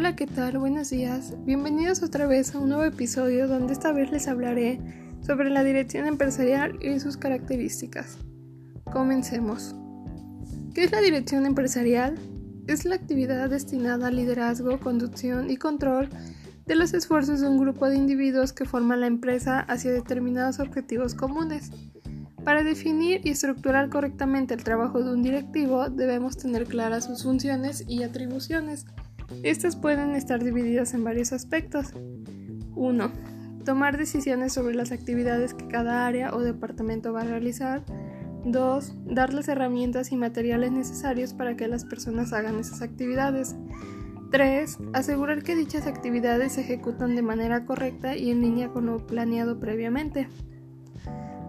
Hola, ¿qué tal? Buenos días. Bienvenidos otra vez a un nuevo episodio donde esta vez les hablaré sobre la dirección empresarial y sus características. Comencemos. ¿Qué es la dirección empresarial? Es la actividad destinada al liderazgo, conducción y control de los esfuerzos de un grupo de individuos que forman la empresa hacia determinados objetivos comunes. Para definir y estructurar correctamente el trabajo de un directivo debemos tener claras sus funciones y atribuciones. Estas pueden estar divididas en varios aspectos. 1. Tomar decisiones sobre las actividades que cada área o departamento va a realizar. 2. Dar las herramientas y materiales necesarios para que las personas hagan esas actividades. 3. Asegurar que dichas actividades se ejecutan de manera correcta y en línea con lo planeado previamente.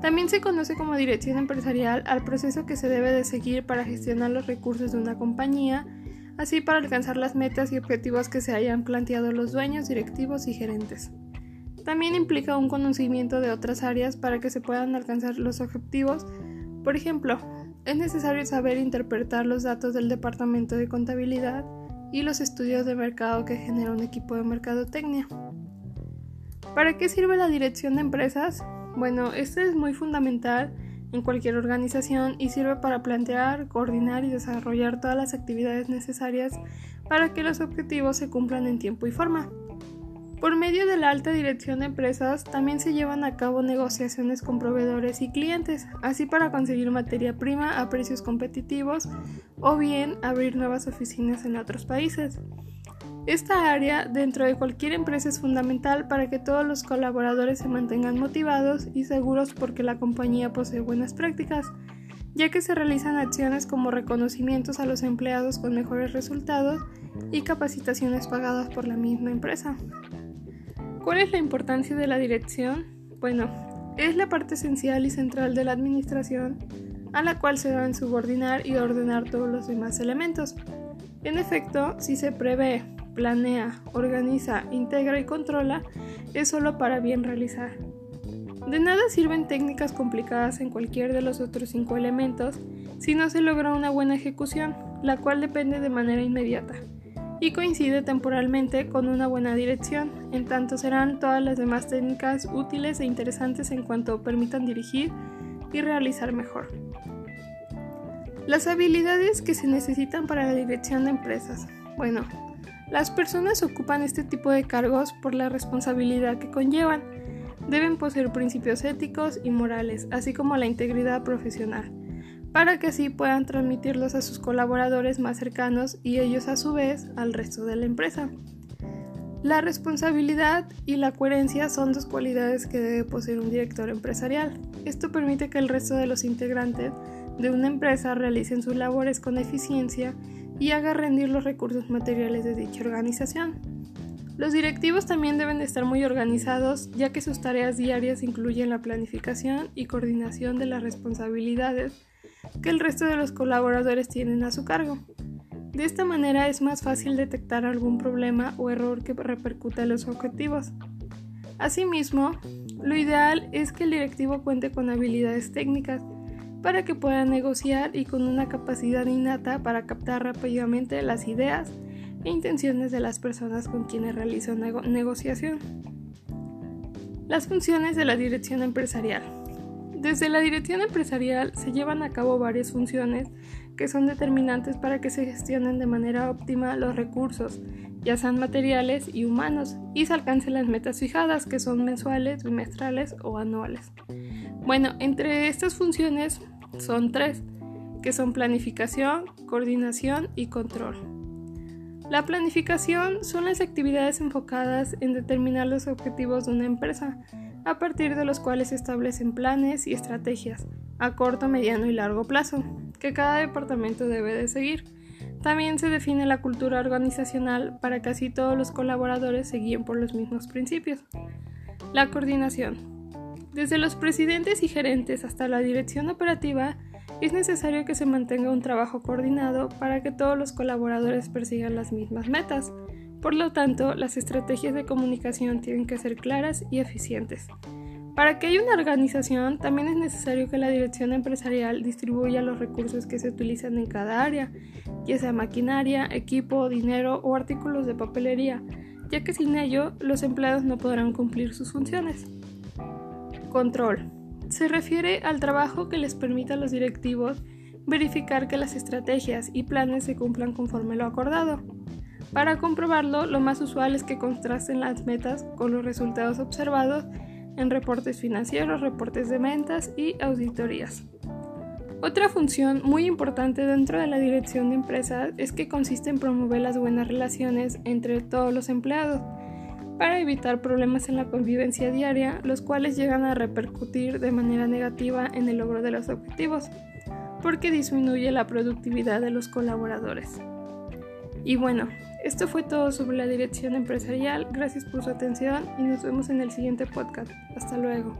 También se conoce como dirección empresarial al proceso que se debe de seguir para gestionar los recursos de una compañía, así para alcanzar las metas y objetivos que se hayan planteado los dueños, directivos y gerentes. También implica un conocimiento de otras áreas para que se puedan alcanzar los objetivos. Por ejemplo, es necesario saber interpretar los datos del departamento de contabilidad y los estudios de mercado que genera un equipo de mercadotecnia. ¿Para qué sirve la dirección de empresas? Bueno, esto es muy fundamental en cualquier organización y sirve para plantear, coordinar y desarrollar todas las actividades necesarias para que los objetivos se cumplan en tiempo y forma. Por medio de la alta dirección de empresas también se llevan a cabo negociaciones con proveedores y clientes, así para conseguir materia prima a precios competitivos o bien abrir nuevas oficinas en otros países. Esta área dentro de cualquier empresa es fundamental para que todos los colaboradores se mantengan motivados y seguros porque la compañía posee buenas prácticas, ya que se realizan acciones como reconocimientos a los empleados con mejores resultados y capacitaciones pagadas por la misma empresa. ¿Cuál es la importancia de la dirección? Bueno, es la parte esencial y central de la administración a la cual se deben subordinar y ordenar todos los demás elementos. En efecto, si se prevé planea, organiza, integra y controla es solo para bien realizar. De nada sirven técnicas complicadas en cualquier de los otros cinco elementos si no se logra una buena ejecución, la cual depende de manera inmediata y coincide temporalmente con una buena dirección, en tanto serán todas las demás técnicas útiles e interesantes en cuanto permitan dirigir y realizar mejor. Las habilidades que se necesitan para la dirección de empresas. Bueno, las personas ocupan este tipo de cargos por la responsabilidad que conllevan. Deben poseer principios éticos y morales, así como la integridad profesional, para que así puedan transmitirlos a sus colaboradores más cercanos y ellos a su vez al resto de la empresa. La responsabilidad y la coherencia son dos cualidades que debe poseer un director empresarial. Esto permite que el resto de los integrantes de una empresa realicen sus labores con eficiencia y haga rendir los recursos materiales de dicha organización. Los directivos también deben de estar muy organizados, ya que sus tareas diarias incluyen la planificación y coordinación de las responsabilidades que el resto de los colaboradores tienen a su cargo. De esta manera es más fácil detectar algún problema o error que repercuta en los objetivos. Asimismo, lo ideal es que el directivo cuente con habilidades técnicas para que pueda negociar y con una capacidad innata para captar rápidamente las ideas e intenciones de las personas con quienes realiza una negociación. Las funciones de la dirección empresarial. Desde la dirección empresarial se llevan a cabo varias funciones que son determinantes para que se gestionen de manera óptima los recursos, ya sean materiales y humanos, y se alcancen las metas fijadas, que son mensuales, trimestrales o anuales. Bueno, entre estas funciones son tres, que son planificación, coordinación y control. La planificación son las actividades enfocadas en determinar los objetivos de una empresa, a partir de los cuales se establecen planes y estrategias a corto, mediano y largo plazo, que cada departamento debe de seguir. También se define la cultura organizacional para que así todos los colaboradores se guíen por los mismos principios. La coordinación desde los presidentes y gerentes hasta la dirección operativa, es necesario que se mantenga un trabajo coordinado para que todos los colaboradores persigan las mismas metas. Por lo tanto, las estrategias de comunicación tienen que ser claras y eficientes. Para que haya una organización, también es necesario que la dirección empresarial distribuya los recursos que se utilizan en cada área, ya sea maquinaria, equipo, dinero o artículos de papelería, ya que sin ello los empleados no podrán cumplir sus funciones. Control. Se refiere al trabajo que les permita a los directivos verificar que las estrategias y planes se cumplan conforme lo acordado. Para comprobarlo, lo más usual es que contrasten las metas con los resultados observados en reportes financieros, reportes de ventas y auditorías. Otra función muy importante dentro de la dirección de empresas es que consiste en promover las buenas relaciones entre todos los empleados para evitar problemas en la convivencia diaria, los cuales llegan a repercutir de manera negativa en el logro de los objetivos, porque disminuye la productividad de los colaboradores. Y bueno, esto fue todo sobre la dirección empresarial. Gracias por su atención y nos vemos en el siguiente podcast. Hasta luego.